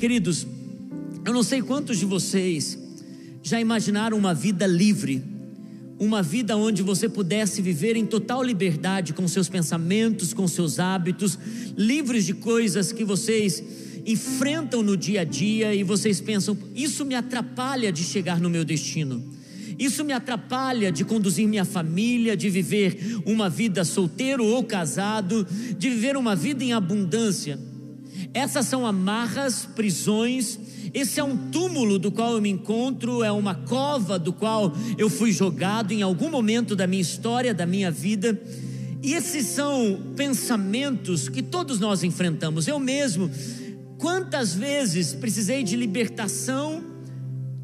Queridos, eu não sei quantos de vocês já imaginaram uma vida livre, uma vida onde você pudesse viver em total liberdade com seus pensamentos, com seus hábitos, livres de coisas que vocês enfrentam no dia a dia e vocês pensam: isso me atrapalha de chegar no meu destino. Isso me atrapalha de conduzir minha família, de viver uma vida solteiro ou casado, de viver uma vida em abundância. Essas são amarras, prisões. Esse é um túmulo do qual eu me encontro, é uma cova do qual eu fui jogado em algum momento da minha história, da minha vida. E esses são pensamentos que todos nós enfrentamos. Eu mesmo, quantas vezes precisei de libertação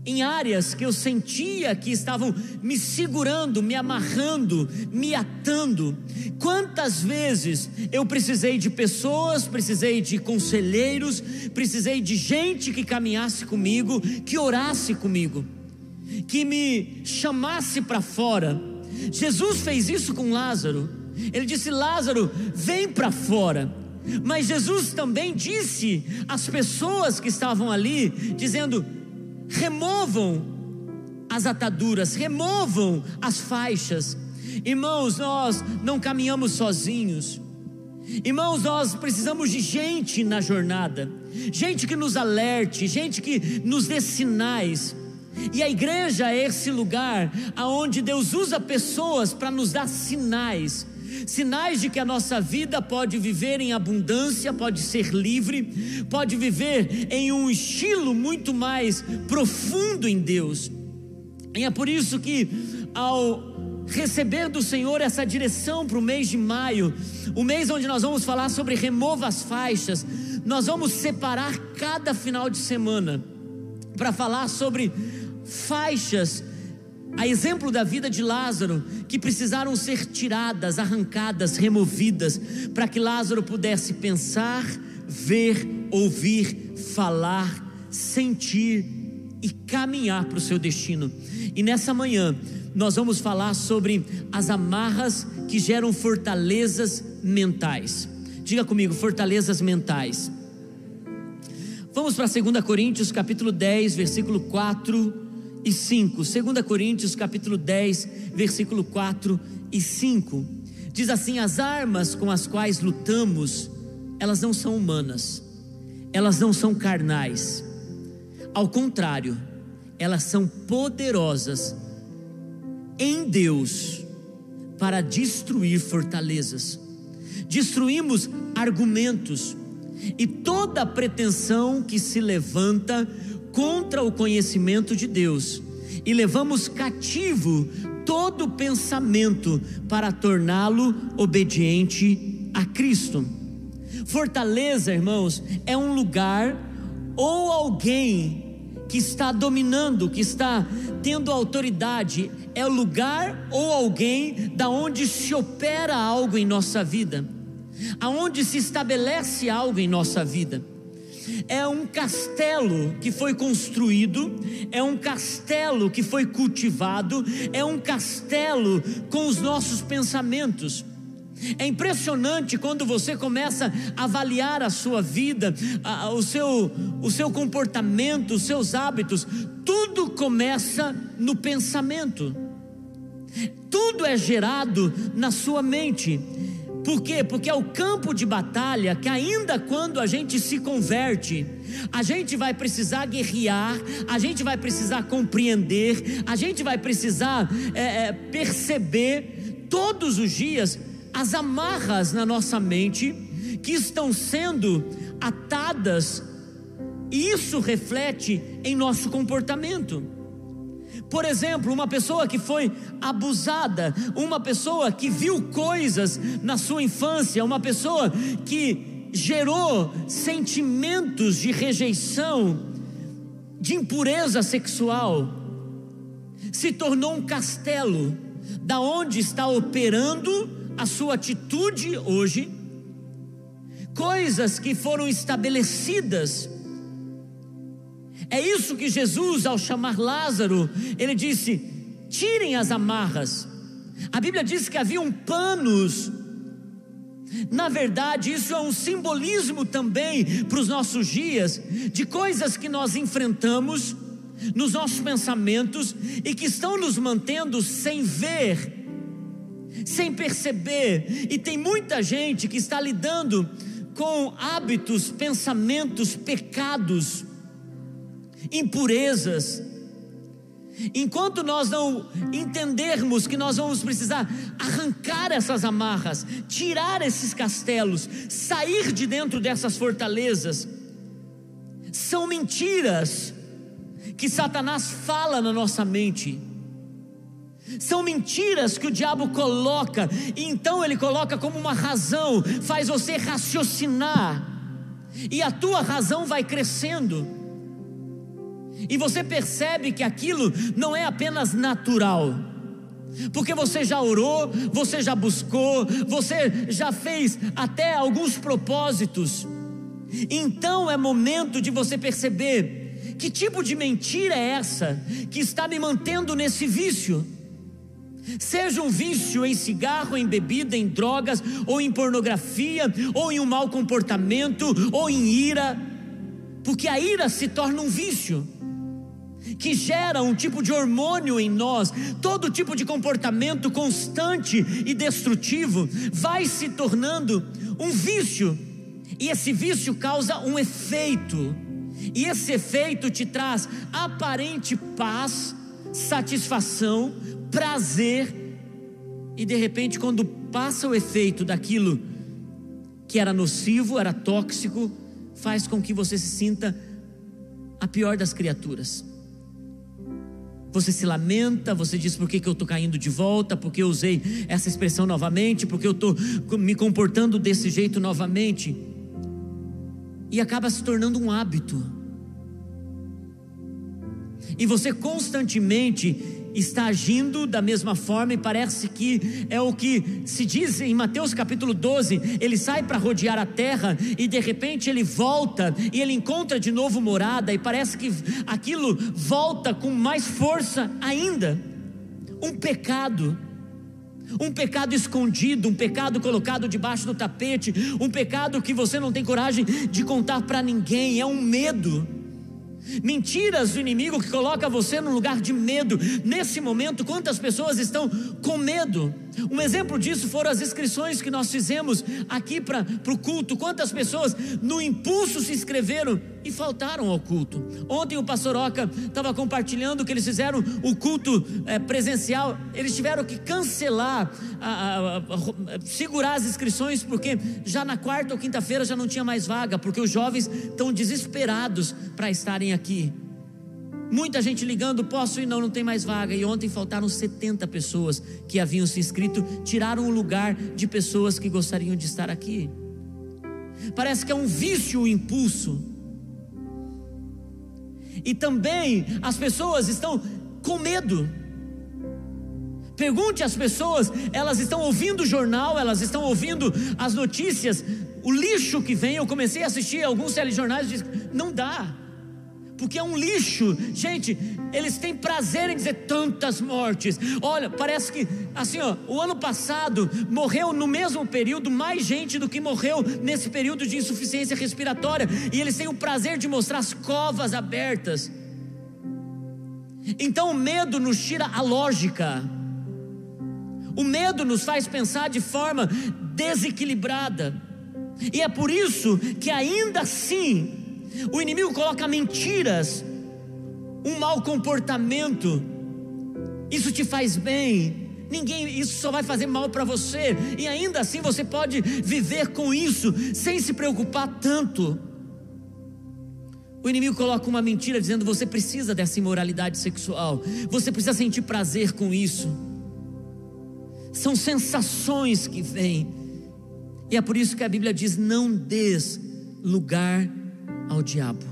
em áreas que eu sentia que estavam me segurando, me amarrando, me atando. Quantas vezes eu precisei de pessoas, precisei de conselheiros, precisei de gente que caminhasse comigo, que orasse comigo, que me chamasse para fora. Jesus fez isso com Lázaro. Ele disse: Lázaro, vem para fora. Mas Jesus também disse às pessoas que estavam ali, dizendo: removam as ataduras, removam as faixas. Irmãos, nós não caminhamos sozinhos. Irmãos, nós precisamos de gente na jornada, gente que nos alerte, gente que nos dê sinais. E a igreja é esse lugar aonde Deus usa pessoas para nos dar sinais sinais de que a nossa vida pode viver em abundância, pode ser livre, pode viver em um estilo muito mais profundo em Deus. E é por isso que, ao receber do Senhor essa direção para o mês de maio, o mês onde nós vamos falar sobre remova as faixas, nós vamos separar cada final de semana para falar sobre faixas a exemplo da vida de Lázaro, que precisaram ser tiradas, arrancadas, removidas, para que Lázaro pudesse pensar, ver, ouvir, falar, sentir e caminhar para o seu destino. E nessa manhã, nós vamos falar sobre as amarras que geram fortalezas mentais. Diga comigo, fortalezas mentais. Vamos para 2 Coríntios, capítulo 10, versículo 4 e 5. 2 Coríntios capítulo 10, versículo 4 e 5. Diz assim: as armas com as quais lutamos, elas não são humanas, elas não são carnais. Ao contrário, elas são poderosas em Deus para destruir fortalezas. Destruímos argumentos e toda pretensão que se levanta contra o conhecimento de Deus e levamos cativo todo pensamento para torná-lo obediente a Cristo. Fortaleza, irmãos, é um lugar ou alguém que está dominando, que está tendo autoridade, é o lugar ou alguém da onde se opera algo em nossa vida, aonde se estabelece algo em nossa vida é um castelo que foi construído, é um castelo que foi cultivado, é um castelo com os nossos pensamentos. É impressionante quando você começa a avaliar a sua vida, a, o, seu, o seu comportamento, os seus hábitos, tudo começa no pensamento, tudo é gerado na sua mente. Por quê? Porque é o campo de batalha que, ainda quando a gente se converte, a gente vai precisar guerrear, a gente vai precisar compreender, a gente vai precisar é, é, perceber todos os dias as amarras na nossa mente que estão sendo atadas, e isso reflete em nosso comportamento. Por exemplo, uma pessoa que foi abusada, uma pessoa que viu coisas na sua infância, uma pessoa que gerou sentimentos de rejeição, de impureza sexual, se tornou um castelo, da onde está operando a sua atitude hoje, coisas que foram estabelecidas é isso que Jesus, ao chamar Lázaro, ele disse: tirem as amarras. A Bíblia diz que haviam panos Na verdade, isso é um simbolismo também para os nossos dias, de coisas que nós enfrentamos nos nossos pensamentos e que estão nos mantendo sem ver, sem perceber. E tem muita gente que está lidando com hábitos, pensamentos, pecados, impurezas. Enquanto nós não entendermos que nós vamos precisar arrancar essas amarras, tirar esses castelos, sair de dentro dessas fortalezas, são mentiras que Satanás fala na nossa mente. São mentiras que o diabo coloca, e então ele coloca como uma razão, faz você raciocinar, e a tua razão vai crescendo, e você percebe que aquilo não é apenas natural, porque você já orou, você já buscou, você já fez até alguns propósitos, então é momento de você perceber que tipo de mentira é essa que está me mantendo nesse vício. Seja um vício em cigarro, em bebida, em drogas, ou em pornografia, ou em um mau comportamento, ou em ira, porque a ira se torna um vício que gera um tipo de hormônio em nós, todo tipo de comportamento constante e destrutivo vai se tornando um vício, e esse vício causa um efeito, e esse efeito te traz aparente paz, satisfação, prazer, e de repente, quando passa o efeito daquilo que era nocivo, era tóxico, faz com que você se sinta a pior das criaturas. Você se lamenta, você diz por que, que eu estou caindo de volta, porque eu usei essa expressão novamente, porque eu estou me comportando desse jeito novamente. E acaba se tornando um hábito. E você constantemente está agindo da mesma forma e parece que é o que se diz em Mateus capítulo 12: ele sai para rodear a terra e de repente ele volta e ele encontra de novo morada, e parece que aquilo volta com mais força ainda. Um pecado. Um pecado escondido, um pecado colocado debaixo do tapete, um pecado que você não tem coragem de contar para ninguém, é um medo Mentiras do inimigo que coloca você num lugar de medo. Nesse momento, quantas pessoas estão com medo? Um exemplo disso foram as inscrições que nós fizemos aqui para o culto. Quantas pessoas, no impulso, se inscreveram e faltaram ao culto. Ontem o pastor Oca estava compartilhando que eles fizeram o culto é, presencial. Eles tiveram que cancelar, a, a, a, segurar as inscrições, porque já na quarta ou quinta-feira já não tinha mais vaga, porque os jovens estão desesperados para estarem aqui. Muita gente ligando, posso ir? Não, não tem mais vaga. E ontem faltaram 70 pessoas que haviam se inscrito, tiraram o lugar de pessoas que gostariam de estar aqui. Parece que é um vício o impulso. E também as pessoas estão com medo. Pergunte às pessoas, elas estão ouvindo o jornal, elas estão ouvindo as notícias, o lixo que vem. Eu comecei a assistir alguns telejornais e disse: não dá porque é um lixo. Gente, eles têm prazer em dizer tantas mortes. Olha, parece que assim, ó, o ano passado morreu no mesmo período mais gente do que morreu nesse período de insuficiência respiratória, e eles têm o prazer de mostrar as covas abertas. Então o medo nos tira a lógica. O medo nos faz pensar de forma desequilibrada. E é por isso que ainda assim o inimigo coloca mentiras, um mau comportamento. Isso te faz bem. Ninguém, isso só vai fazer mal para você. E ainda assim você pode viver com isso sem se preocupar tanto. O inimigo coloca uma mentira dizendo: você precisa dessa imoralidade sexual, você precisa sentir prazer com isso. São sensações que vêm, e é por isso que a Bíblia diz: não des lugar ao diabo.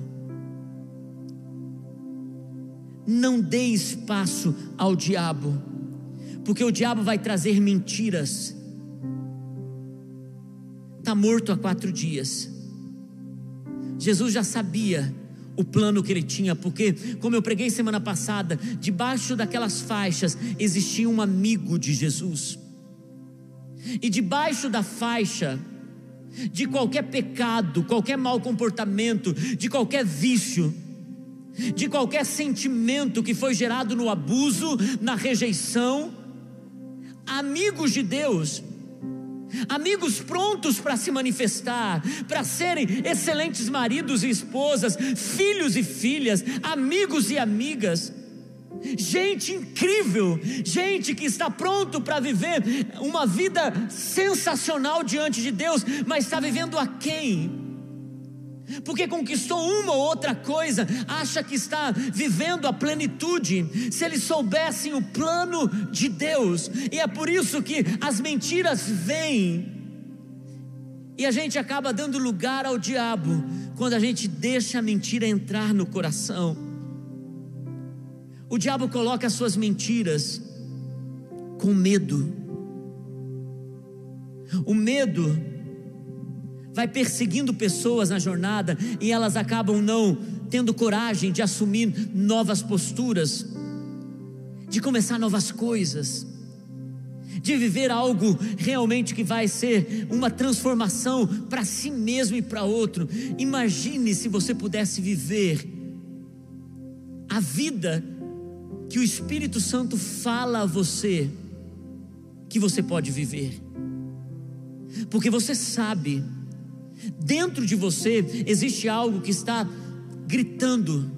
Não dê espaço ao diabo, porque o diabo vai trazer mentiras. Está morto há quatro dias. Jesus já sabia o plano que ele tinha, porque, como eu preguei semana passada, debaixo daquelas faixas existia um amigo de Jesus, e debaixo da faixa de qualquer pecado, qualquer mau comportamento, de qualquer vício, de qualquer sentimento que foi gerado no abuso, na rejeição. Amigos de Deus, amigos prontos para se manifestar, para serem excelentes maridos e esposas, filhos e filhas, amigos e amigas gente incrível, gente que está pronto para viver uma vida sensacional diante de Deus, mas está vivendo a quem? Porque conquistou uma ou outra coisa, acha que está vivendo a plenitude. Se eles soubessem o plano de Deus, e é por isso que as mentiras vêm, e a gente acaba dando lugar ao diabo, quando a gente deixa a mentira entrar no coração. O diabo coloca as suas mentiras com medo. O medo vai perseguindo pessoas na jornada e elas acabam não tendo coragem de assumir novas posturas, de começar novas coisas, de viver algo realmente que vai ser uma transformação para si mesmo e para outro. Imagine se você pudesse viver a vida que o Espírito Santo fala a você que você pode viver. Porque você sabe, dentro de você existe algo que está gritando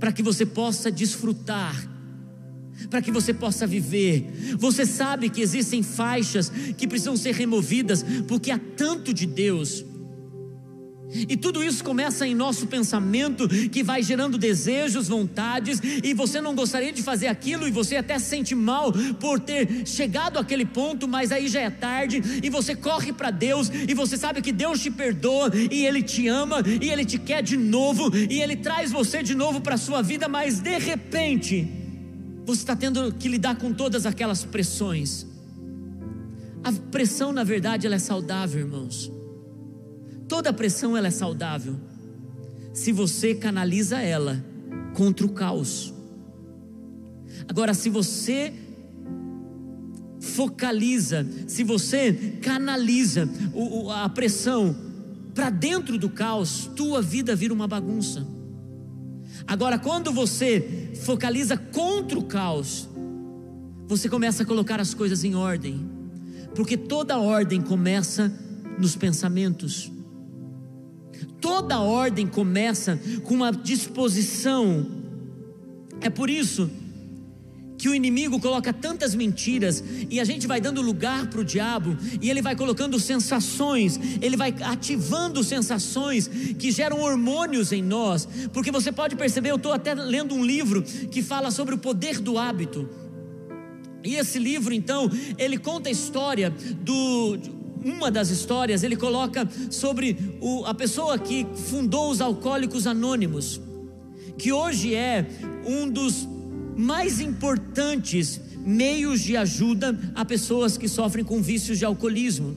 para que você possa desfrutar, para que você possa viver. Você sabe que existem faixas que precisam ser removidas, porque há tanto de Deus e tudo isso começa em nosso pensamento, que vai gerando desejos, vontades, e você não gostaria de fazer aquilo, e você até se sente mal por ter chegado àquele ponto, mas aí já é tarde, e você corre para Deus, e você sabe que Deus te perdoa, e Ele te ama, e Ele te quer de novo, e Ele traz você de novo para a sua vida, mas de repente, você está tendo que lidar com todas aquelas pressões. A pressão, na verdade, ela é saudável, irmãos. Toda pressão ela é saudável se você canaliza ela contra o caos. Agora, se você focaliza, se você canaliza a pressão para dentro do caos, tua vida vira uma bagunça. Agora, quando você focaliza contra o caos, você começa a colocar as coisas em ordem, porque toda ordem começa nos pensamentos. Toda ordem começa com uma disposição. É por isso que o inimigo coloca tantas mentiras e a gente vai dando lugar para o diabo e ele vai colocando sensações, ele vai ativando sensações que geram hormônios em nós, porque você pode perceber, eu estou até lendo um livro que fala sobre o poder do hábito. E esse livro, então, ele conta a história do uma das histórias, ele coloca sobre o, a pessoa que fundou os Alcoólicos Anônimos, que hoje é um dos mais importantes meios de ajuda a pessoas que sofrem com vícios de alcoolismo.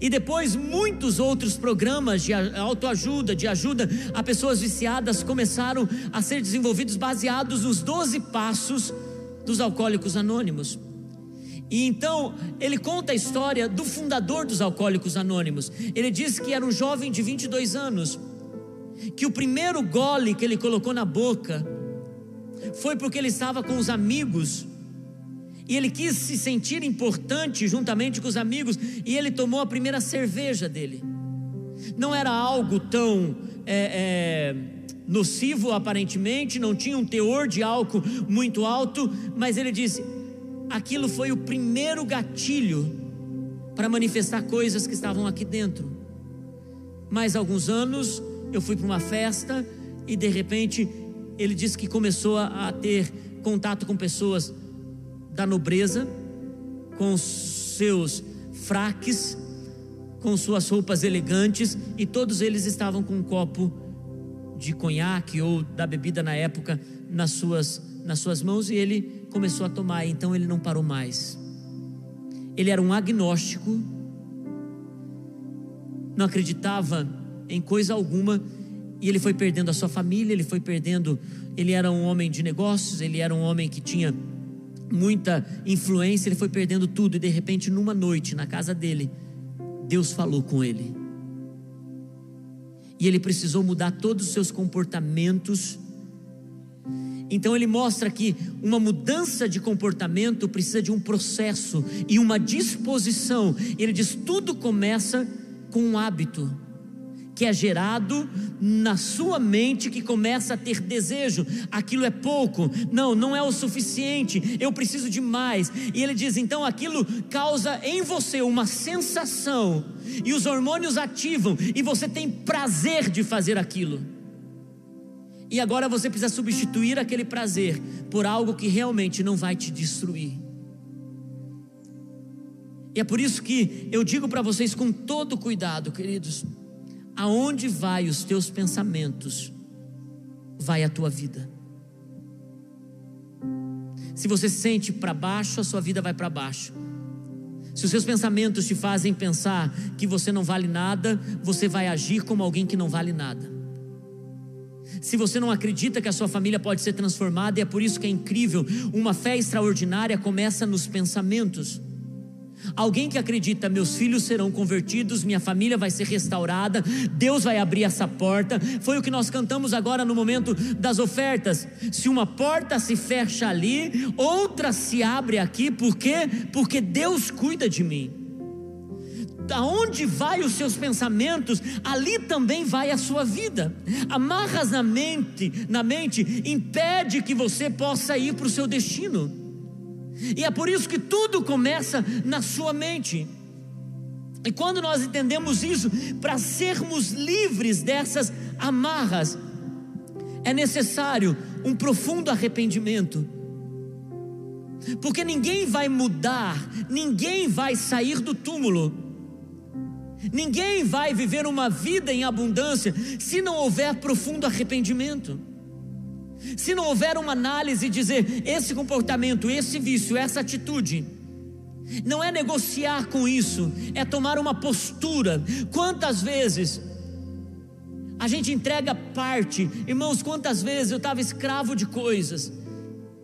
E depois muitos outros programas de autoajuda, de ajuda a pessoas viciadas começaram a ser desenvolvidos baseados nos 12 passos dos alcoólicos anônimos. E então ele conta a história do fundador dos Alcoólicos Anônimos. Ele diz que era um jovem de 22 anos, que o primeiro gole que ele colocou na boca foi porque ele estava com os amigos e ele quis se sentir importante juntamente com os amigos e ele tomou a primeira cerveja dele. Não era algo tão é, é, nocivo aparentemente, não tinha um teor de álcool muito alto, mas ele disse: aquilo foi o primeiro gatilho para manifestar coisas que estavam aqui dentro. Mais alguns anos, eu fui para uma festa e de repente ele disse que começou a, ter contato com pessoas da nobreza, com seus fraques, com suas roupas elegantes, e todos eles estavam com um copo de conhaque ou da bebida na época nas suas, nas suas mãos, e ele começou a tomar, então ele não parou mais. Ele era um agnóstico, não acreditava em coisa alguma, e ele foi perdendo a sua família, ele foi perdendo. Ele era um homem de negócios, ele era um homem que tinha muita influência, ele foi perdendo tudo, e de repente, numa noite, na casa dele, Deus falou com ele. E ele precisou mudar todos os seus comportamentos. Então ele mostra que uma mudança de comportamento precisa de um processo e uma disposição. Ele diz: tudo começa com um hábito que é gerado na sua mente que começa a ter desejo. Aquilo é pouco, não, não é o suficiente, eu preciso de mais. E ele diz: então aquilo causa em você uma sensação, e os hormônios ativam, e você tem prazer de fazer aquilo. E agora você precisa substituir aquele prazer por algo que realmente não vai te destruir. E é por isso que eu digo para vocês com todo cuidado, queridos, aonde vai os teus pensamentos, vai a tua vida. Se você se sente para baixo, a sua vida vai para baixo. Se os seus pensamentos te fazem pensar que você não vale nada, você vai agir como alguém que não vale nada. Se você não acredita que a sua família pode ser transformada, e é por isso que é incrível, uma fé extraordinária começa nos pensamentos. Alguém que acredita, meus filhos serão convertidos, minha família vai ser restaurada, Deus vai abrir essa porta. Foi o que nós cantamos agora no momento das ofertas. Se uma porta se fecha ali, outra se abre aqui, por quê? Porque Deus cuida de mim. Aonde vai os seus pensamentos, ali também vai a sua vida. Amarras na mente, na mente impede que você possa ir para o seu destino. E é por isso que tudo começa na sua mente. E quando nós entendemos isso, para sermos livres dessas amarras, é necessário um profundo arrependimento. Porque ninguém vai mudar, ninguém vai sair do túmulo, ninguém vai viver uma vida em abundância se não houver profundo arrependimento. Se não houver uma análise e dizer esse comportamento, esse vício, essa atitude, não é negociar com isso, é tomar uma postura. Quantas vezes a gente entrega parte, irmãos, quantas vezes eu estava escravo de coisas,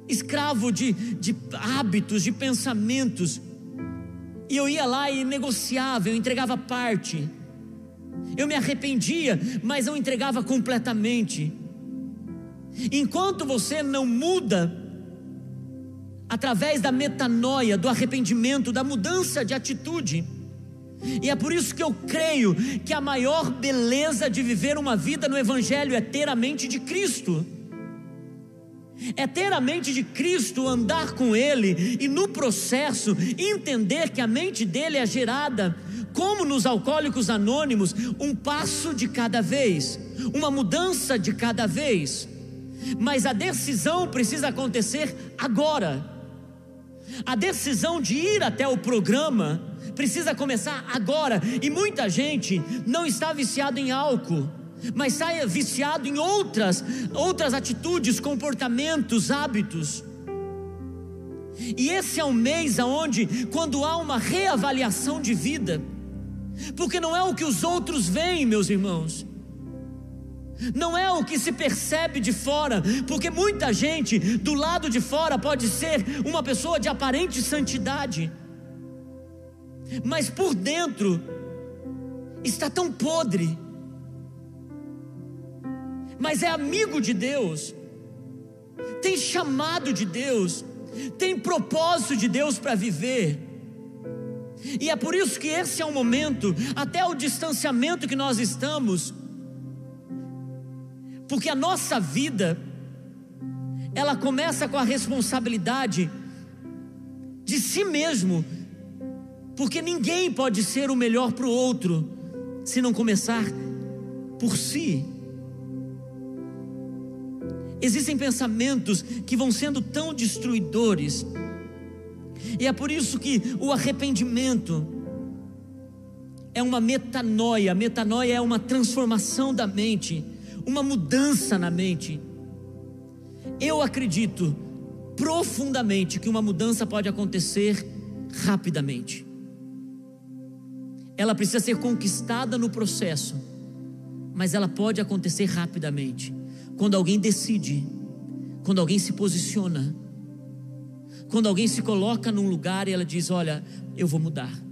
escravo de, de hábitos, de pensamentos, e eu ia lá e negociava, eu entregava parte, eu me arrependia, mas não entregava completamente. Enquanto você não muda, através da metanoia, do arrependimento, da mudança de atitude, e é por isso que eu creio que a maior beleza de viver uma vida no Evangelho é ter a mente de Cristo. É ter a mente de Cristo, andar com Ele e no processo entender que a mente dele é gerada, como nos alcoólicos anônimos, um passo de cada vez, uma mudança de cada vez mas a decisão precisa acontecer agora. A decisão de ir até o programa precisa começar agora. E muita gente não está viciado em álcool, mas está viciado em outras, outras atitudes, comportamentos, hábitos. E esse é um mês aonde, quando há uma reavaliação de vida, porque não é o que os outros veem, meus irmãos, não é o que se percebe de fora, porque muita gente do lado de fora pode ser uma pessoa de aparente santidade, mas por dentro está tão podre, mas é amigo de Deus, tem chamado de Deus, tem propósito de Deus para viver. E é por isso que esse é o momento, até o distanciamento que nós estamos, porque a nossa vida, ela começa com a responsabilidade de si mesmo, porque ninguém pode ser o melhor para o outro se não começar por si. Existem pensamentos que vão sendo tão destruidores, e é por isso que o arrependimento é uma metanoia, metanoia é uma transformação da mente uma mudança na mente. Eu acredito profundamente que uma mudança pode acontecer rapidamente. Ela precisa ser conquistada no processo, mas ela pode acontecer rapidamente. Quando alguém decide, quando alguém se posiciona, quando alguém se coloca num lugar e ela diz: Olha, eu vou mudar.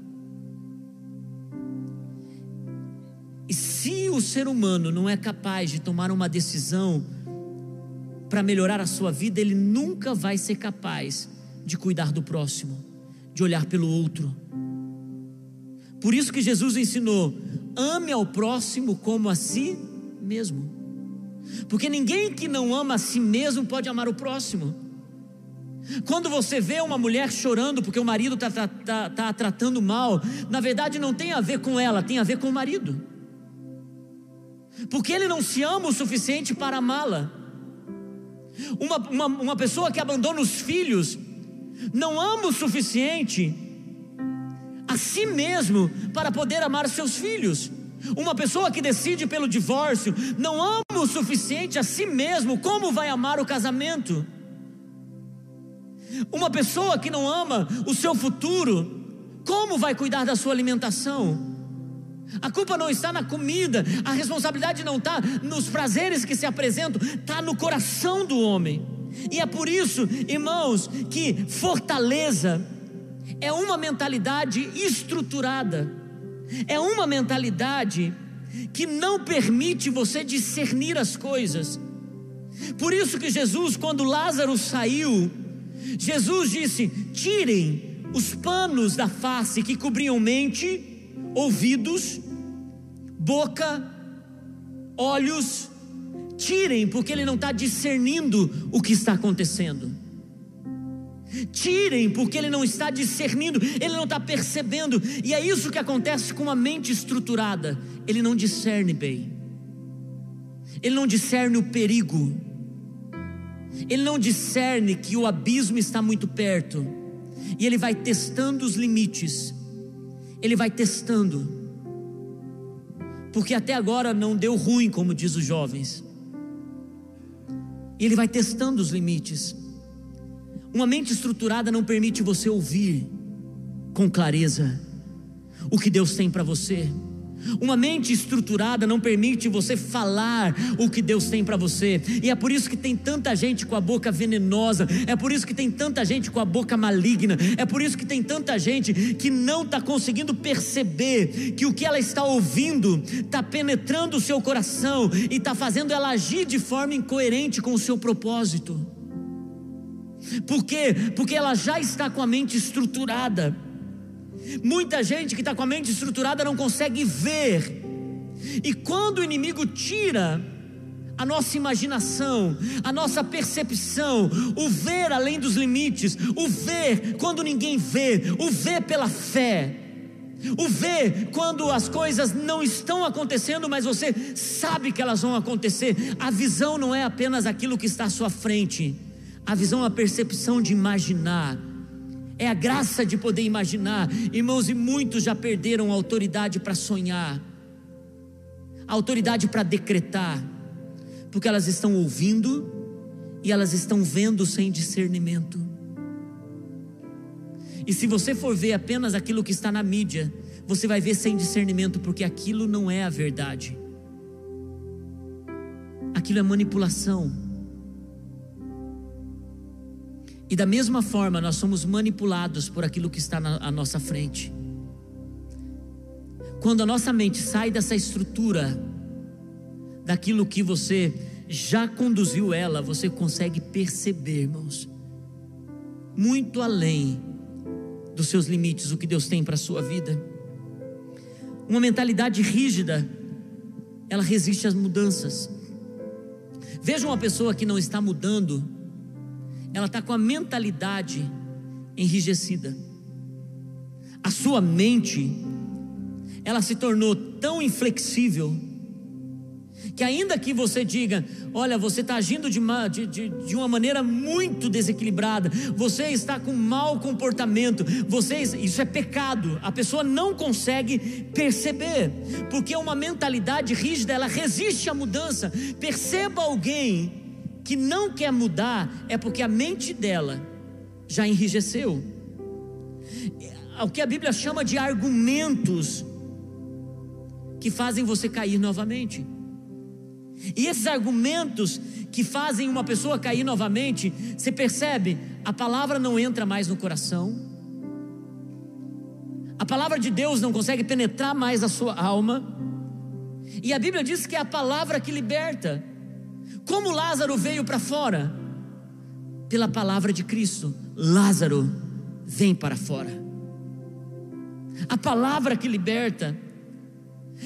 Se o ser humano não é capaz de tomar uma decisão para melhorar a sua vida, ele nunca vai ser capaz de cuidar do próximo, de olhar pelo outro. Por isso que Jesus ensinou: ame ao próximo como a si mesmo. Porque ninguém que não ama a si mesmo pode amar o próximo. Quando você vê uma mulher chorando porque o marido está tá, tá, tá tratando mal, na verdade não tem a ver com ela, tem a ver com o marido. Porque ele não se ama o suficiente para amá-la. Uma, uma, uma pessoa que abandona os filhos não ama o suficiente a si mesmo para poder amar seus filhos. Uma pessoa que decide pelo divórcio não ama o suficiente a si mesmo, como vai amar o casamento? Uma pessoa que não ama o seu futuro, como vai cuidar da sua alimentação? A culpa não está na comida, a responsabilidade não está nos prazeres que se apresentam, está no coração do homem. E é por isso, irmãos, que fortaleza é uma mentalidade estruturada, é uma mentalidade que não permite você discernir as coisas. Por isso que Jesus, quando Lázaro saiu, Jesus disse: tirem os panos da face que cobriam mente, ouvidos, boca, olhos, tirem, porque ele não está discernindo o que está acontecendo. Tirem, porque ele não está discernindo, ele não está percebendo, e é isso que acontece com a mente estruturada: ele não discerne bem, ele não discerne o perigo, ele não discerne que o abismo está muito perto, e ele vai testando os limites, ele vai testando, porque até agora não deu ruim, como diz os jovens, ele vai testando os limites. Uma mente estruturada não permite você ouvir com clareza o que Deus tem para você. Uma mente estruturada não permite você falar o que Deus tem para você, e é por isso que tem tanta gente com a boca venenosa, é por isso que tem tanta gente com a boca maligna, é por isso que tem tanta gente que não está conseguindo perceber que o que ela está ouvindo está penetrando o seu coração e está fazendo ela agir de forma incoerente com o seu propósito. Por quê? Porque ela já está com a mente estruturada. Muita gente que está com a mente estruturada não consegue ver. E quando o inimigo tira a nossa imaginação, a nossa percepção, o ver além dos limites, o ver quando ninguém vê, o ver pela fé, o ver quando as coisas não estão acontecendo, mas você sabe que elas vão acontecer. A visão não é apenas aquilo que está à sua frente, a visão a percepção de imaginar é a graça de poder imaginar. Irmãos, e muitos já perderam a autoridade para sonhar, a autoridade para decretar, porque elas estão ouvindo e elas estão vendo sem discernimento. E se você for ver apenas aquilo que está na mídia, você vai ver sem discernimento, porque aquilo não é a verdade. Aquilo é manipulação. E da mesma forma, nós somos manipulados por aquilo que está à nossa frente. Quando a nossa mente sai dessa estrutura, daquilo que você já conduziu ela, você consegue perceber, irmãos, muito além dos seus limites, o que Deus tem para a sua vida. Uma mentalidade rígida, ela resiste às mudanças. Veja uma pessoa que não está mudando, ela está com a mentalidade enrijecida. A sua mente, ela se tornou tão inflexível, que ainda que você diga, olha, você está agindo de uma, de, de, de uma, maneira muito desequilibrada, você está com mau comportamento, você, isso é pecado, a pessoa não consegue perceber, porque uma mentalidade rígida, ela resiste à mudança. Perceba alguém que não quer mudar é porque a mente dela já enrijeceu. O que a Bíblia chama de argumentos que fazem você cair novamente. E esses argumentos que fazem uma pessoa cair novamente, você percebe, a palavra não entra mais no coração, a palavra de Deus não consegue penetrar mais a sua alma, E a Bíblia diz que é a palavra que liberta. Como Lázaro veio para fora? Pela palavra de Cristo. Lázaro vem para fora. A palavra que liberta.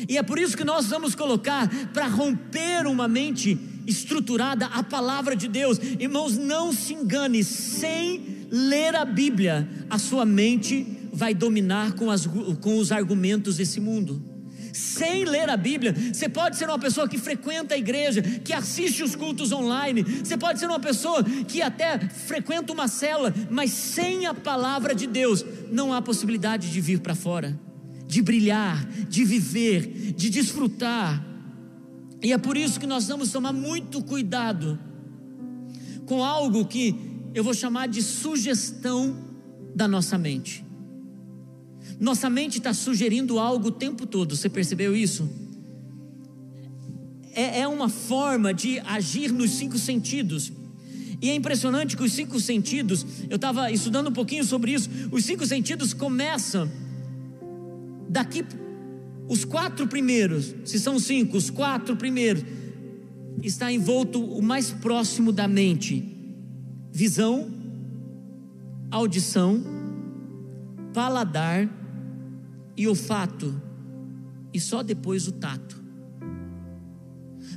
E é por isso que nós vamos colocar para romper uma mente estruturada a palavra de Deus. Irmãos, não se engane, sem ler a Bíblia, a sua mente vai dominar com, as, com os argumentos desse mundo sem ler a Bíblia. Você pode ser uma pessoa que frequenta a igreja, que assiste os cultos online. Você pode ser uma pessoa que até frequenta uma cela, mas sem a palavra de Deus, não há possibilidade de vir para fora, de brilhar, de viver, de desfrutar. E é por isso que nós vamos tomar muito cuidado com algo que eu vou chamar de sugestão da nossa mente. Nossa mente está sugerindo algo o tempo todo, você percebeu isso? É, é uma forma de agir nos cinco sentidos. E é impressionante que os cinco sentidos, eu estava estudando um pouquinho sobre isso, os cinco sentidos começam daqui, os quatro primeiros, se são cinco, os quatro primeiros, está envolto o mais próximo da mente: visão, audição, paladar e olfato, e só depois o tato.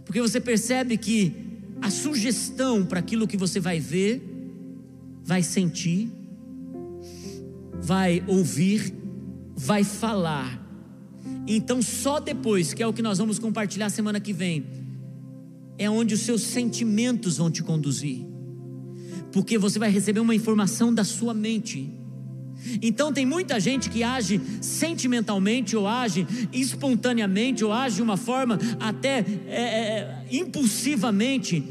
Porque você percebe que a sugestão para aquilo que você vai ver, vai sentir, vai ouvir, vai falar. Então, só depois, que é o que nós vamos compartilhar semana que vem, é onde os seus sentimentos vão te conduzir. Porque você vai receber uma informação da sua mente. Então tem muita gente que age sentimentalmente, ou age espontaneamente, ou age de uma forma até é, é, impulsivamente.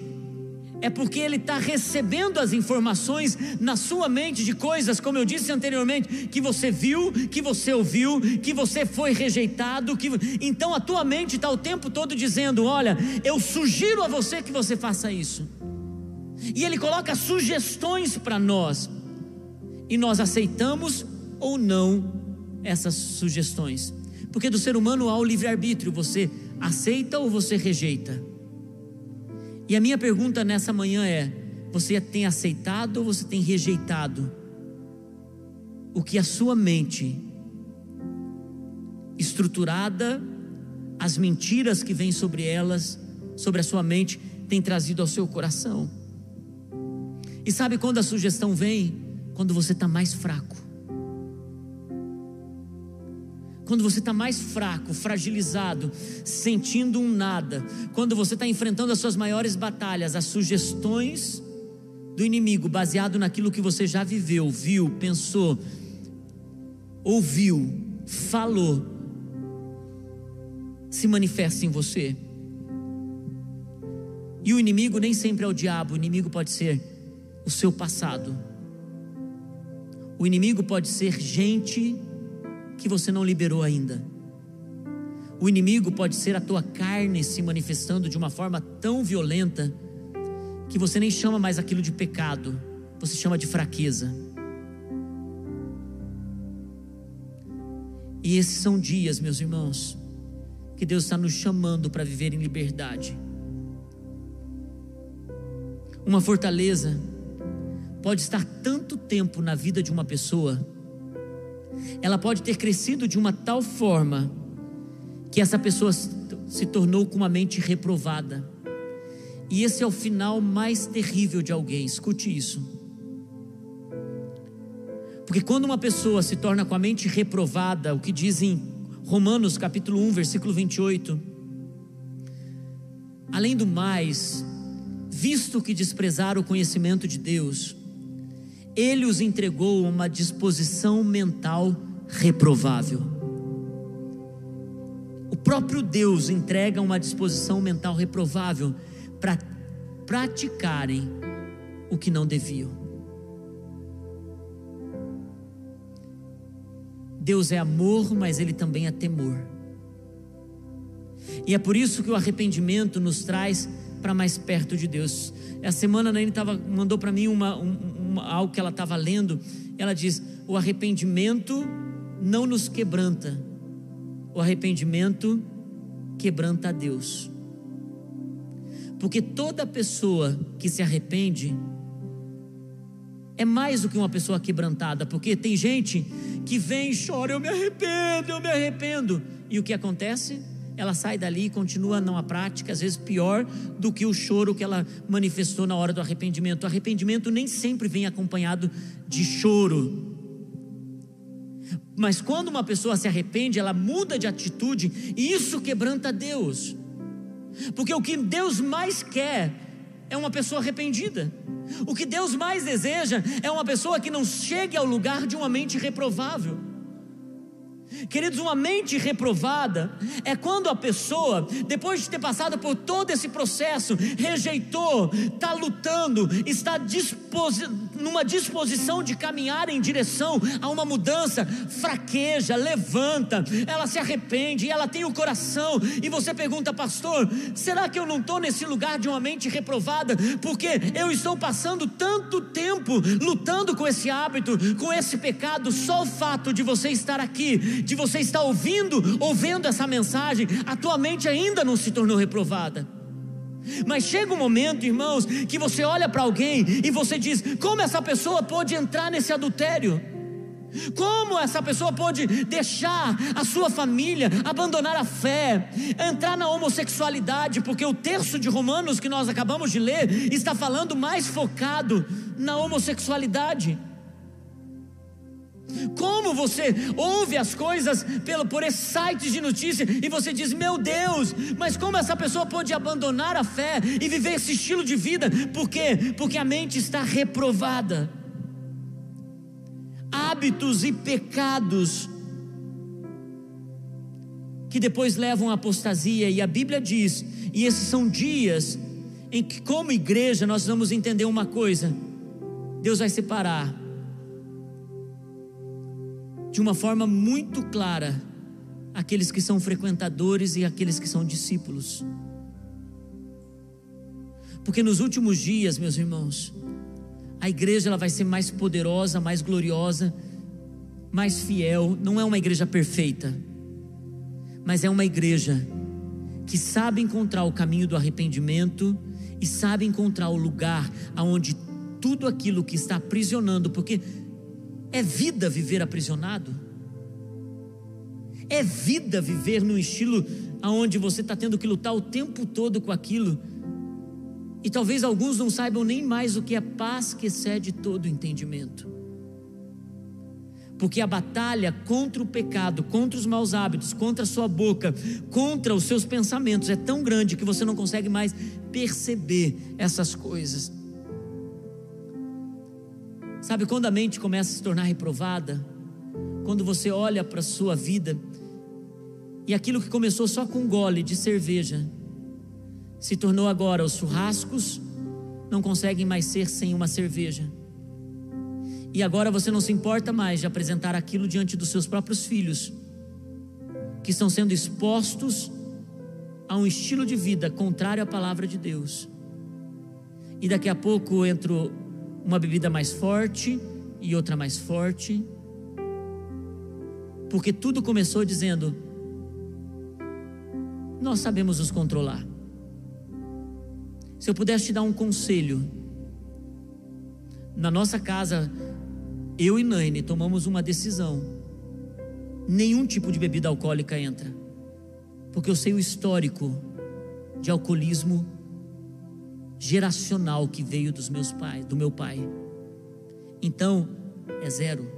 É porque ele está recebendo as informações na sua mente de coisas, como eu disse anteriormente, que você viu, que você ouviu, que você foi rejeitado. Que... Então a tua mente está o tempo todo dizendo: Olha, eu sugiro a você que você faça isso. E ele coloca sugestões para nós e nós aceitamos ou não essas sugestões. Porque do ser humano há o livre-arbítrio, você aceita ou você rejeita. E a minha pergunta nessa manhã é: você tem aceitado ou você tem rejeitado o que a sua mente estruturada, as mentiras que vêm sobre elas, sobre a sua mente, tem trazido ao seu coração? E sabe quando a sugestão vem? Quando você está mais fraco. Quando você está mais fraco, fragilizado, sentindo um nada, quando você está enfrentando as suas maiores batalhas, as sugestões do inimigo, baseado naquilo que você já viveu, viu, pensou, ouviu, falou, se manifesta em você. E o inimigo nem sempre é o diabo, o inimigo pode ser o seu passado o inimigo pode ser gente que você não liberou ainda. O inimigo pode ser a tua carne se manifestando de uma forma tão violenta que você nem chama mais aquilo de pecado, você chama de fraqueza. E esses são dias, meus irmãos, que Deus está nos chamando para viver em liberdade. Uma fortaleza pode estar tanto tempo na vida de uma pessoa, ela pode ter crescido de uma tal forma que essa pessoa se tornou com uma mente reprovada. E esse é o final mais terrível de alguém, escute isso. Porque quando uma pessoa se torna com a mente reprovada, o que diz em Romanos capítulo 1, versículo 28, além do mais, visto que desprezaram o conhecimento de Deus, ele os entregou a uma disposição mental reprovável. O próprio Deus entrega uma disposição mental reprovável para praticarem o que não deviam. Deus é amor, mas Ele também é temor. E é por isso que o arrependimento nos traz para mais perto de Deus. Essa semana Naine tava, mandou para mim uma, um, algo que ela estava lendo. Ela diz: o arrependimento não nos quebranta, o arrependimento quebranta a Deus. Porque toda pessoa que se arrepende é mais do que uma pessoa quebrantada, porque tem gente que vem e chora, eu me arrependo, eu me arrependo. E o que acontece? Ela sai dali e continua numa prática, às vezes pior do que o choro que ela manifestou na hora do arrependimento. O arrependimento nem sempre vem acompanhado de choro. Mas quando uma pessoa se arrepende, ela muda de atitude, e isso quebranta Deus. Porque o que Deus mais quer é uma pessoa arrependida. O que Deus mais deseja é uma pessoa que não chegue ao lugar de uma mente reprovável. Queridos, uma mente reprovada é quando a pessoa, depois de ter passado por todo esse processo, rejeitou, está lutando, está disposi numa disposição de caminhar em direção a uma mudança, fraqueja, levanta, ela se arrepende, ela tem o coração, e você pergunta, pastor, será que eu não estou nesse lugar de uma mente reprovada? Porque eu estou passando tanto tempo lutando com esse hábito, com esse pecado, só o fato de você estar aqui de você estar ouvindo, ouvindo essa mensagem, a tua mente ainda não se tornou reprovada. Mas chega um momento, irmãos, que você olha para alguém e você diz: como essa pessoa pode entrar nesse adultério? Como essa pessoa pode deixar a sua família, abandonar a fé, entrar na homossexualidade? Porque o terço de Romanos que nós acabamos de ler está falando mais focado na homossexualidade. Como você ouve as coisas pelo, por esses sites de notícia e você diz: Meu Deus, mas como essa pessoa pode abandonar a fé e viver esse estilo de vida? Por quê? Porque a mente está reprovada. Hábitos e pecados que depois levam à apostasia, e a Bíblia diz, e esses são dias em que, como igreja, nós vamos entender uma coisa: Deus vai separar de uma forma muito clara aqueles que são frequentadores e aqueles que são discípulos. Porque nos últimos dias, meus irmãos, a igreja ela vai ser mais poderosa, mais gloriosa, mais fiel. Não é uma igreja perfeita, mas é uma igreja que sabe encontrar o caminho do arrependimento e sabe encontrar o lugar aonde tudo aquilo que está aprisionando, porque é vida viver aprisionado? É vida viver num estilo aonde você está tendo que lutar o tempo todo com aquilo? E talvez alguns não saibam nem mais o que é paz que excede todo entendimento. Porque a batalha contra o pecado, contra os maus hábitos, contra a sua boca, contra os seus pensamentos é tão grande que você não consegue mais perceber essas coisas. Sabe quando a mente começa a se tornar reprovada? Quando você olha para a sua vida e aquilo que começou só com um gole de cerveja se tornou agora os churrascos não conseguem mais ser sem uma cerveja. E agora você não se importa mais de apresentar aquilo diante dos seus próprios filhos, que estão sendo expostos a um estilo de vida contrário à palavra de Deus. E daqui a pouco entra uma bebida mais forte e outra mais forte. Porque tudo começou dizendo: Nós sabemos nos controlar. Se eu pudesse te dar um conselho, na nossa casa, eu e Naine tomamos uma decisão: nenhum tipo de bebida alcoólica entra, porque eu sei o histórico de alcoolismo geracional que veio dos meus pais, do meu pai. Então, é zero.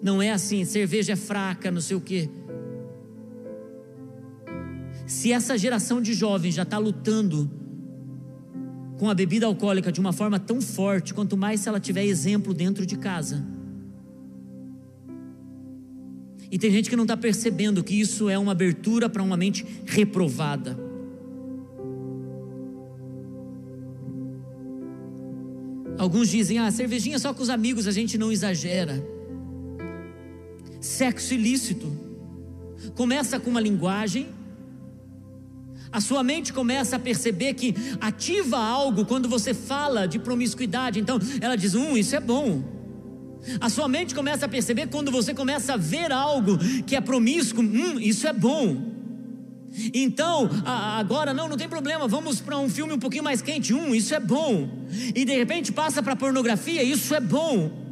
Não é assim, cerveja é fraca, não sei o quê. Se essa geração de jovens já está lutando com a bebida alcoólica de uma forma tão forte, quanto mais se ela tiver exemplo dentro de casa. E tem gente que não está percebendo que isso é uma abertura para uma mente reprovada. Alguns dizem, ah, cervejinha só com os amigos, a gente não exagera. Sexo ilícito. Começa com uma linguagem, a sua mente começa a perceber que ativa algo quando você fala de promiscuidade, então ela diz: hum, isso é bom. A sua mente começa a perceber quando você começa a ver algo que é promíscuo, hum, isso é bom. Então, agora não, não tem problema, vamos para um filme um pouquinho mais quente. Um, isso é bom. E de repente passa para pornografia, isso é bom.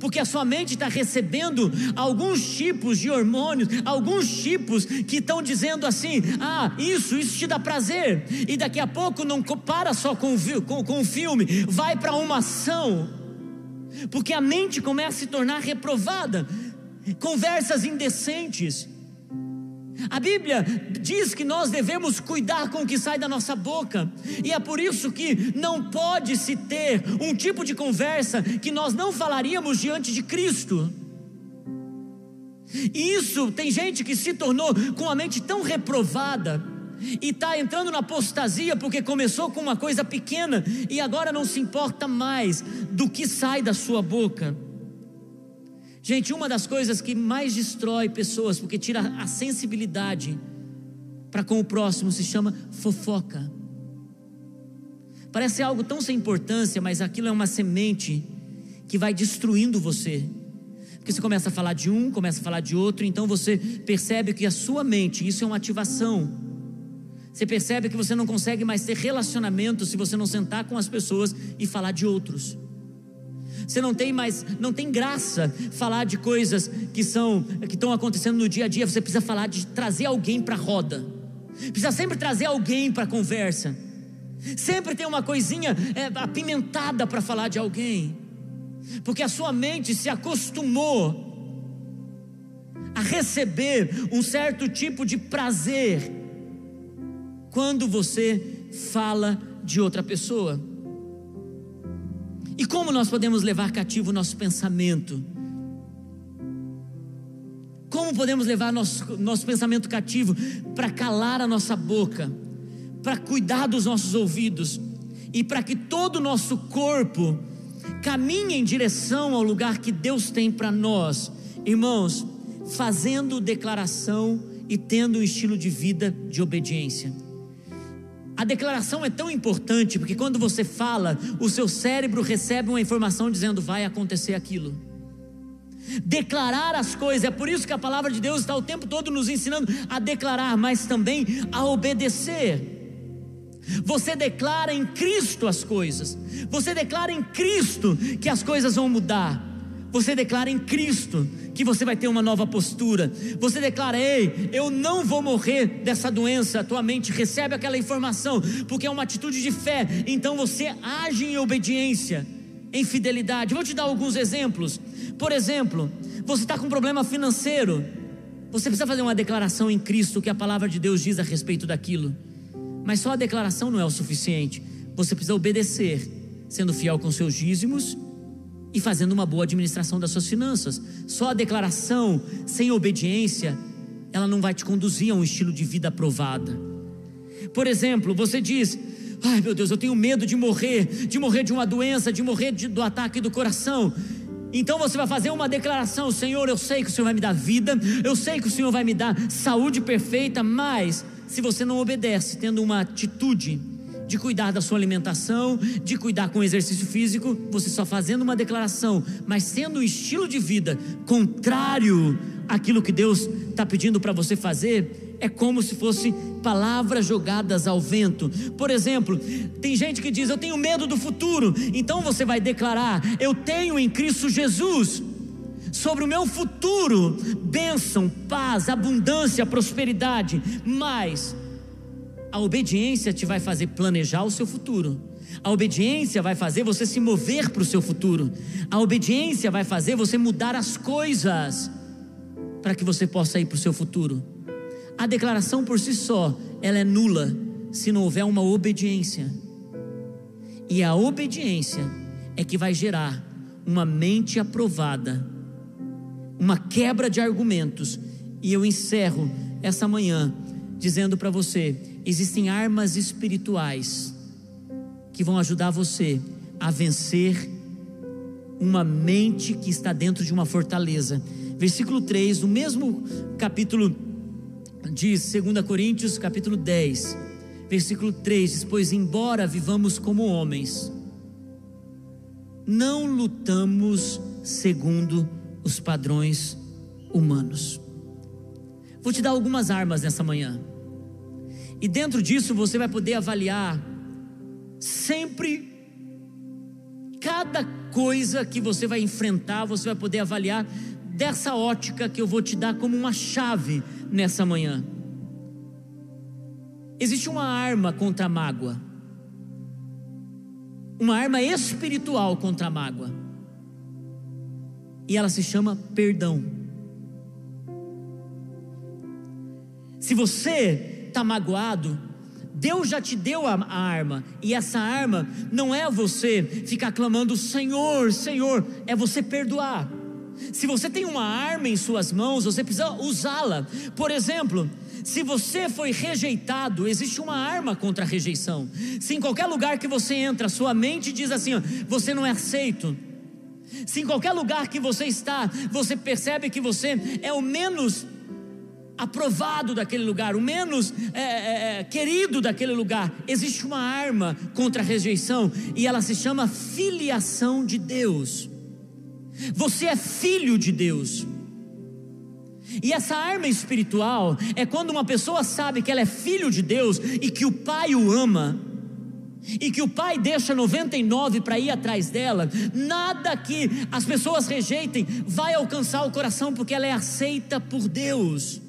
Porque a sua mente está recebendo alguns tipos de hormônios, alguns tipos que estão dizendo assim: ah, isso, isso te dá prazer. E daqui a pouco não para só com, com, com o filme, vai para uma ação. Porque a mente começa a se tornar reprovada. Conversas indecentes a Bíblia diz que nós devemos cuidar com o que sai da nossa boca, e é por isso que não pode se ter um tipo de conversa que nós não falaríamos diante de Cristo. E isso tem gente que se tornou com a mente tão reprovada e está entrando na apostasia porque começou com uma coisa pequena e agora não se importa mais do que sai da sua boca. Gente, uma das coisas que mais destrói pessoas, porque tira a sensibilidade para com o próximo, se chama fofoca. Parece algo tão sem importância, mas aquilo é uma semente que vai destruindo você. Porque você começa a falar de um, começa a falar de outro, então você percebe que a sua mente, isso é uma ativação. Você percebe que você não consegue mais ter relacionamento se você não sentar com as pessoas e falar de outros. Você não tem mais, não tem graça falar de coisas que são que estão acontecendo no dia a dia. Você precisa falar de trazer alguém para a roda. Precisa sempre trazer alguém para a conversa. Sempre tem uma coisinha é, apimentada para falar de alguém, porque a sua mente se acostumou a receber um certo tipo de prazer quando você fala de outra pessoa. E como nós podemos levar cativo o nosso pensamento? Como podemos levar nosso, nosso pensamento cativo para calar a nossa boca, para cuidar dos nossos ouvidos e para que todo o nosso corpo caminhe em direção ao lugar que Deus tem para nós, irmãos, fazendo declaração e tendo um estilo de vida de obediência. A declaração é tão importante porque quando você fala, o seu cérebro recebe uma informação dizendo vai acontecer aquilo. Declarar as coisas, é por isso que a palavra de Deus está o tempo todo nos ensinando a declarar, mas também a obedecer. Você declara em Cristo as coisas, você declara em Cristo que as coisas vão mudar, você declara em Cristo que você vai ter uma nova postura. Você declara: Ei, eu não vou morrer dessa doença. A tua mente recebe aquela informação, porque é uma atitude de fé. Então você age em obediência, em fidelidade. Vou te dar alguns exemplos. Por exemplo, você está com um problema financeiro. Você precisa fazer uma declaração em Cristo que a palavra de Deus diz a respeito daquilo. Mas só a declaração não é o suficiente. Você precisa obedecer, sendo fiel com seus dízimos e fazendo uma boa administração das suas finanças. Só a declaração sem obediência, ela não vai te conduzir a um estilo de vida aprovada. Por exemplo, você diz: Ai meu Deus, eu tenho medo de morrer, de morrer de uma doença, de morrer de, do ataque do coração. Então você vai fazer uma declaração: Senhor, eu sei que o Senhor vai me dar vida, eu sei que o Senhor vai me dar saúde perfeita, mas se você não obedece, tendo uma atitude de cuidar da sua alimentação, de cuidar com exercício físico, você só fazendo uma declaração, mas sendo um estilo de vida contrário àquilo que Deus está pedindo para você fazer, é como se fosse palavras jogadas ao vento. Por exemplo, tem gente que diz: Eu tenho medo do futuro, então você vai declarar: Eu tenho em Cristo Jesus sobre o meu futuro bênção, paz, abundância, prosperidade, mas a obediência te vai fazer planejar o seu futuro. A obediência vai fazer você se mover para o seu futuro. A obediência vai fazer você mudar as coisas para que você possa ir para o seu futuro. A declaração por si só, ela é nula se não houver uma obediência. E a obediência é que vai gerar uma mente aprovada, uma quebra de argumentos. E eu encerro essa manhã dizendo para você: existem armas espirituais que vão ajudar você a vencer uma mente que está dentro de uma fortaleza. Versículo 3, no mesmo capítulo de 2 Coríntios, capítulo 10, versículo 3 diz: Pois embora vivamos como homens, não lutamos segundo os padrões humanos. Vou te dar algumas armas nessa manhã E dentro disso você vai poder avaliar sempre cada coisa que você vai enfrentar, você vai poder avaliar dessa ótica que eu vou te dar como uma chave nessa manhã. Existe uma arma contra a mágoa, uma arma espiritual contra a mágoa, e ela se chama perdão. Se você está magoado, Deus já te deu a, arma, e essa arma não é você ficar clamando, Senhor, Senhor, é você perdoar. Se você tem uma arma em suas mãos, você precisa usá-la. Por exemplo, se você foi rejeitado, existe uma arma contra a rejeição. Se em qualquer lugar que você entra, sua mente diz assim: ó, você não é aceito. Se em qualquer lugar que você está, você percebe que você é o menos aprovado daquele lugar, o menos é, é, é, querido daquele lugar. Existe uma arma contra a rejeição e ela se chama filiação de Deus. Você é filho de Deus. E essa arma espiritual é quando uma pessoa sabe que ela é filho de Deus e que o Pai o ama e que o pai deixa 99 para ir atrás dela, nada que as pessoas rejeitem vai alcançar o coração, porque ela é aceita por Deus.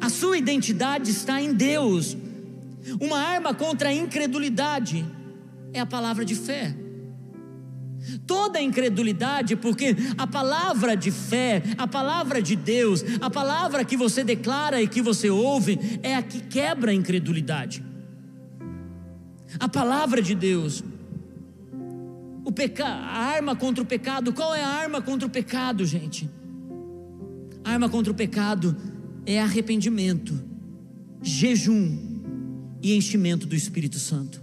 A sua identidade está em Deus. Uma arma contra a incredulidade é a palavra de fé. Toda incredulidade, porque a palavra de fé, a palavra de Deus, a palavra que você declara e que você ouve, é a que quebra a incredulidade. A palavra de Deus, o peca, a arma contra o pecado, qual é a arma contra o pecado, gente? A arma contra o pecado é arrependimento, jejum e enchimento do Espírito Santo.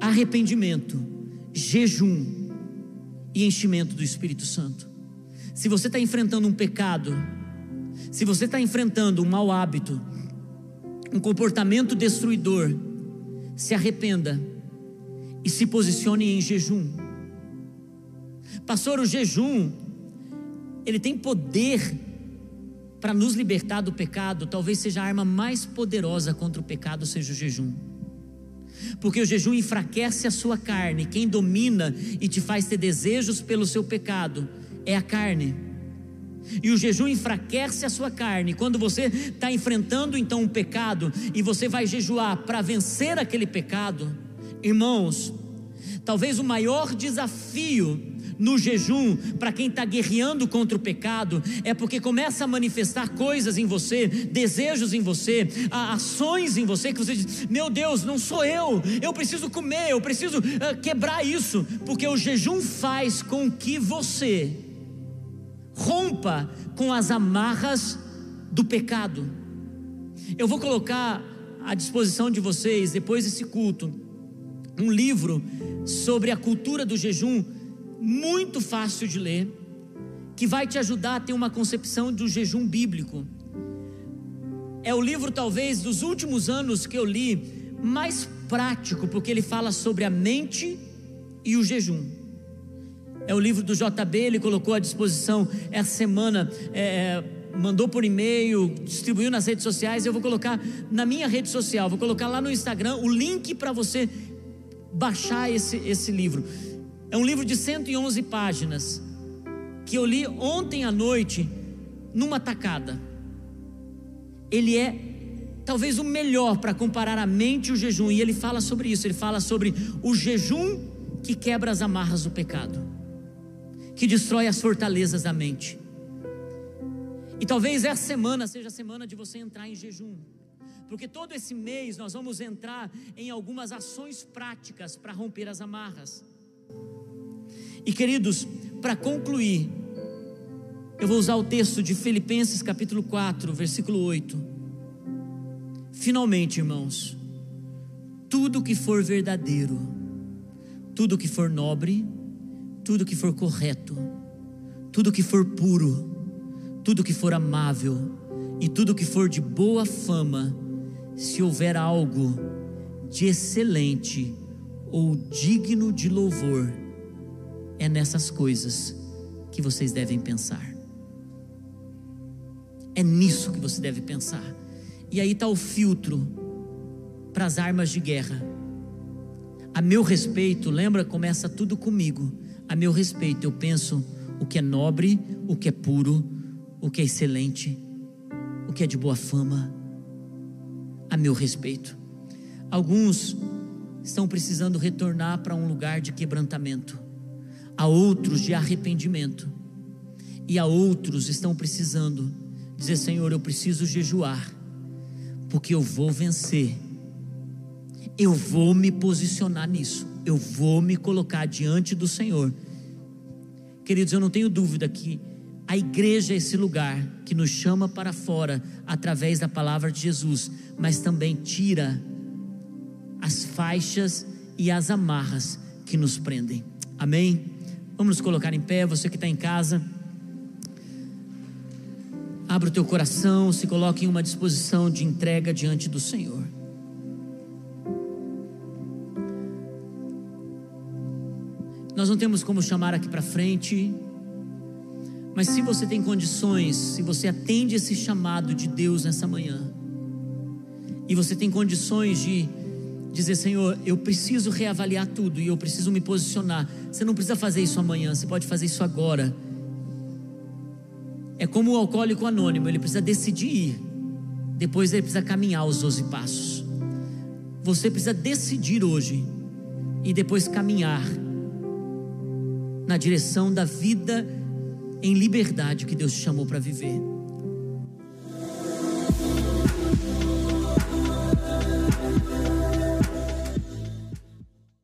Arrependimento, jejum e enchimento do Espírito Santo. Se você está enfrentando um pecado, se você está enfrentando um mau hábito, um comportamento destruidor, se arrependa e se posicione em jejum. Pastor, o jejum, ele tem poder para nos libertar do pecado, talvez seja a arma mais poderosa contra o pecado seja o jejum. Porque o jejum enfraquece a sua carne, quem domina e te faz ter desejos pelo seu pecado é a carne. E o jejum enfraquece a sua carne. Quando você está enfrentando então um pecado e você vai jejuar para vencer aquele pecado, irmãos, talvez o maior desafio no jejum, para quem está guerreando contra o pecado, é porque começa a manifestar coisas em você, desejos em você, ações em você, que você diz: Meu Deus, não sou eu, eu preciso comer, eu preciso uh, quebrar isso, porque o jejum faz com que você rompa com as amarras do pecado. Eu vou colocar à disposição de vocês, depois desse culto, um livro sobre a cultura do jejum muito fácil de ler, que vai te ajudar a ter uma concepção do jejum bíblico. É o livro, talvez, dos últimos anos que eu li, mais prático, porque ele fala sobre a mente e o jejum. É o livro do JB, ele colocou à disposição essa semana. É, mandou por e-mail, distribuiu nas redes sociais. Eu vou colocar na minha rede social, vou colocar lá no Instagram o link para você baixar esse, esse livro. É um livro de 111 páginas que eu li ontem à noite numa tacada. Ele é talvez o melhor para comparar a mente e o jejum, e ele fala sobre isso, ele fala sobre o jejum que quebra as amarras do pecado, que destrói as fortalezas da mente. E talvez essa semana seja a semana de você entrar em jejum. Porque todo esse mês nós vamos entrar em algumas ações práticas para romper as amarras. E queridos, para concluir, eu vou usar o texto de Filipenses capítulo 4, versículo 8. Finalmente, irmãos, tudo que for verdadeiro, tudo que for nobre, tudo que for correto, tudo que for puro, tudo que for amável e tudo que for de boa fama, se houver algo de excelente ou digno de louvor, é nessas coisas que vocês devem pensar. É nisso que você deve pensar. E aí está o filtro para as armas de guerra. A meu respeito, lembra, começa tudo comigo. A meu respeito, eu penso o que é nobre, o que é puro, o que é excelente, o que é de boa fama. A meu respeito. Alguns estão precisando retornar para um lugar de quebrantamento, a outros de arrependimento, e a outros estão precisando dizer: Senhor, eu preciso jejuar, porque eu vou vencer eu vou me posicionar nisso, eu vou me colocar diante do Senhor. Queridos, eu não tenho dúvida que a igreja é esse lugar que nos chama para fora através da palavra de Jesus, mas também tira as faixas e as amarras que nos prendem. Amém? Vamos nos colocar em pé, você que está em casa. Abra o teu coração, se coloque em uma disposição de entrega diante do Senhor. Nós não temos como chamar aqui para frente, mas se você tem condições, se você atende esse chamado de Deus nessa manhã, e você tem condições de dizer, Senhor, eu preciso reavaliar tudo e eu preciso me posicionar. Você não precisa fazer isso amanhã, você pode fazer isso agora. É como o alcoólico anônimo, ele precisa decidir ir, depois ele precisa caminhar os 12 passos. Você precisa decidir hoje e depois caminhar na direção da vida em liberdade que Deus te chamou para viver.